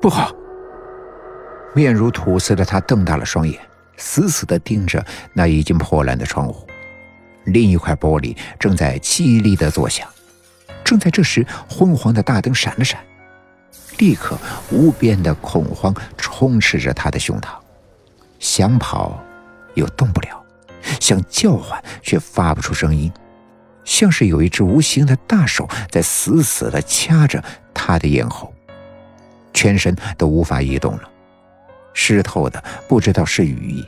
不好！面如土色的他瞪大了双眼，死死地盯着那已经破烂的窗户。另一块玻璃正在凄厉地作响。正在这时，昏黄的大灯闪了闪，立刻无边的恐慌充斥着他的胸膛，想跑又动不了，想叫唤却发不出声音，像是有一只无形的大手在死死地掐着他的咽喉，全身都无法移动了，湿透的不知道是雨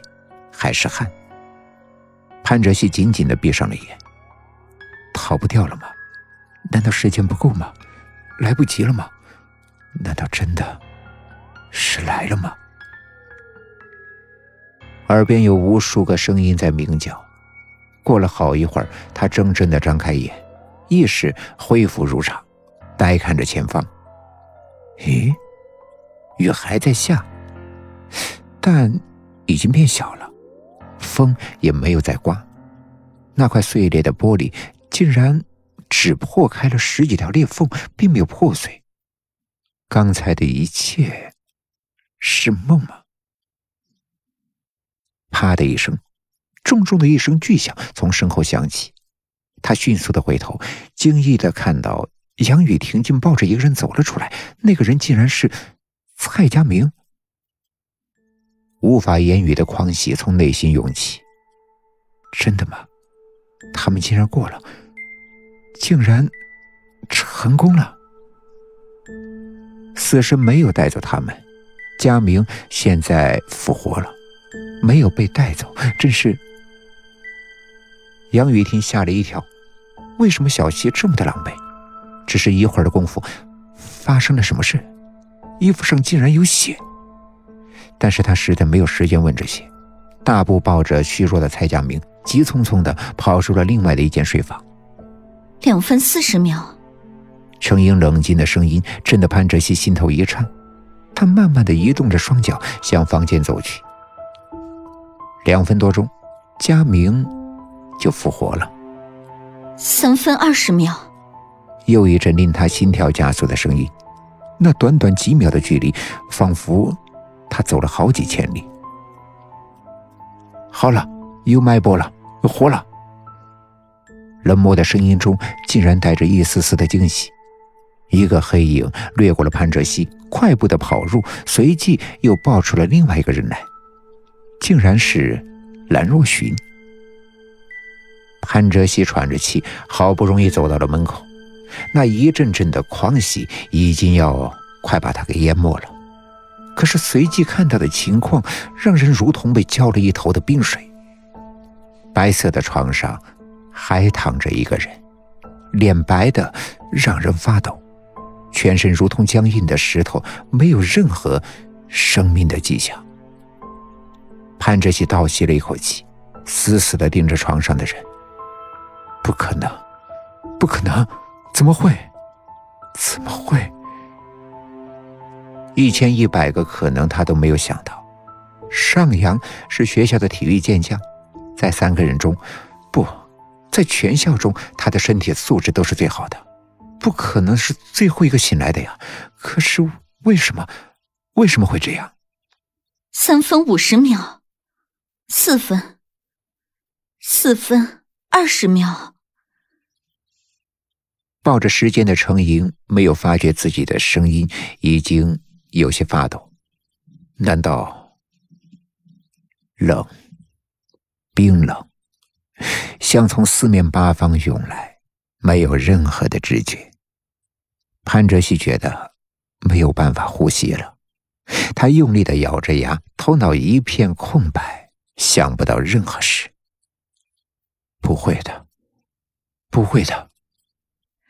还是汗。潘哲熙紧紧地闭上了眼，逃不掉了吗？难道时间不够吗？来不及了吗？难道真的是来了吗？耳边有无数个声音在鸣叫。过了好一会儿，他怔怔的张开眼，意识恢复如常，呆看着前方。咦，雨还在下，但已经变小了，风也没有再刮。那块碎裂的玻璃竟然……只破开了十几条裂缝，并没有破碎。刚才的一切是梦吗？啪的一声，重重的一声巨响从身后响起。他迅速的回头，惊异的看到杨雨婷竟抱着一个人走了出来。那个人竟然是蔡佳明。无法言语的狂喜从内心涌起。真的吗？他们竟然过了。竟然成功了！死神没有带走他们，佳明现在复活了，没有被带走，真是……杨雨婷吓了一跳，为什么小溪这么的狼狈？只是一会儿的功夫，发生了什么事？衣服上竟然有血！但是他实在没有时间问这些，大步抱着虚弱的蔡佳明，急匆匆的跑出了另外的一间睡房。两分四十秒，程英冷静的声音震得潘哲熙心头一颤，他慢慢的移动着双脚向房间走去。两分多钟，佳明就复活了。三分二十秒，又一阵令他心跳加速的声音，那短短几秒的距离，仿佛他走了好几千里。好了，有脉搏了，活了。冷漠的声音中竟然带着一丝丝的惊喜。一个黑影掠过了潘哲熙，快步的跑入，随即又抱出了另外一个人来，竟然是兰若寻。潘哲熙喘着气，好不容易走到了门口，那一阵阵的狂喜已经要快把他给淹没了。可是随即看到的情况，让人如同被浇了一头的冰水。白色的床上。还躺着一个人，脸白的让人发抖，全身如同僵硬的石头，没有任何生命的迹象。潘哲熙倒吸了一口气，死死的盯着床上的人。不可能，不可能，怎么会？怎么会？一千一百个可能，他都没有想到。尚阳是学校的体育健将，在三个人中，不。在全校中，他的身体素质都是最好的，不可能是最后一个醒来的呀。可是为什么？为什么会这样？三分五十秒，四分，四分二十秒。抱着时间的程莹没有发觉自己的声音已经有些发抖。难道冷，冰冷？像从四面八方涌来，没有任何的知觉。潘哲熙觉得没有办法呼吸了，他用力的咬着牙，头脑一片空白，想不到任何事。不会的，不会的。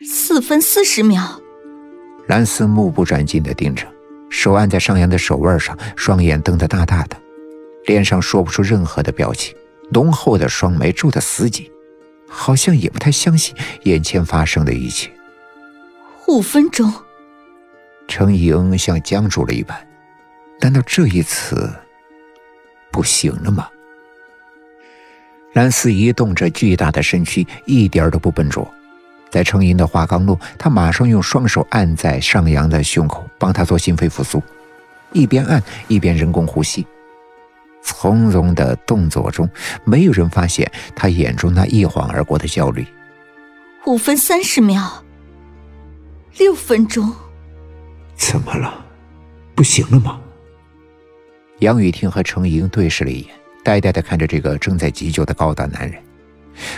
四分四十秒，蓝斯目不转睛的盯着，手按在上扬的手腕上，双眼瞪得大大的，脸上说不出任何的表情。浓厚的双眉皱得死紧，好像也不太相信眼前发生的一切。五分钟，程莹像僵住了一般，难道这一次不行了吗？蓝斯移动着巨大的身躯，一点都不笨拙。在程莹的话刚落，他马上用双手按在上扬的胸口，帮他做心肺复苏。一边按一边人工呼吸。从容的动作中，没有人发现他眼中那一晃而过的焦虑。五分三十秒，六分钟，怎么了？不行了吗？杨雨婷和程莹对视了一眼，呆呆的看着这个正在急救的高大男人，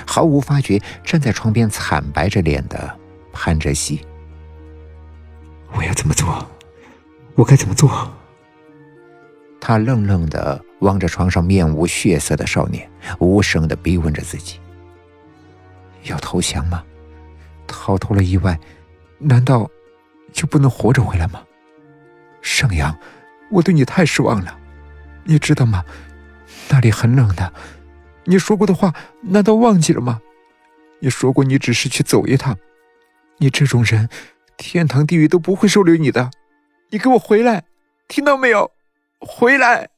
毫无发觉站在床边惨白着脸的潘哲熙。我要怎么做？我该怎么做？他愣愣的望着床上面无血色的少年，无声的逼问着自己：要投降吗？逃脱了意外，难道就不能活着回来吗？盛阳，我对你太失望了，你知道吗？那里很冷的。你说过的话，难道忘记了吗？你说过你只是去走一趟。你这种人，天堂地狱都不会收留你的。你给我回来，听到没有？回来。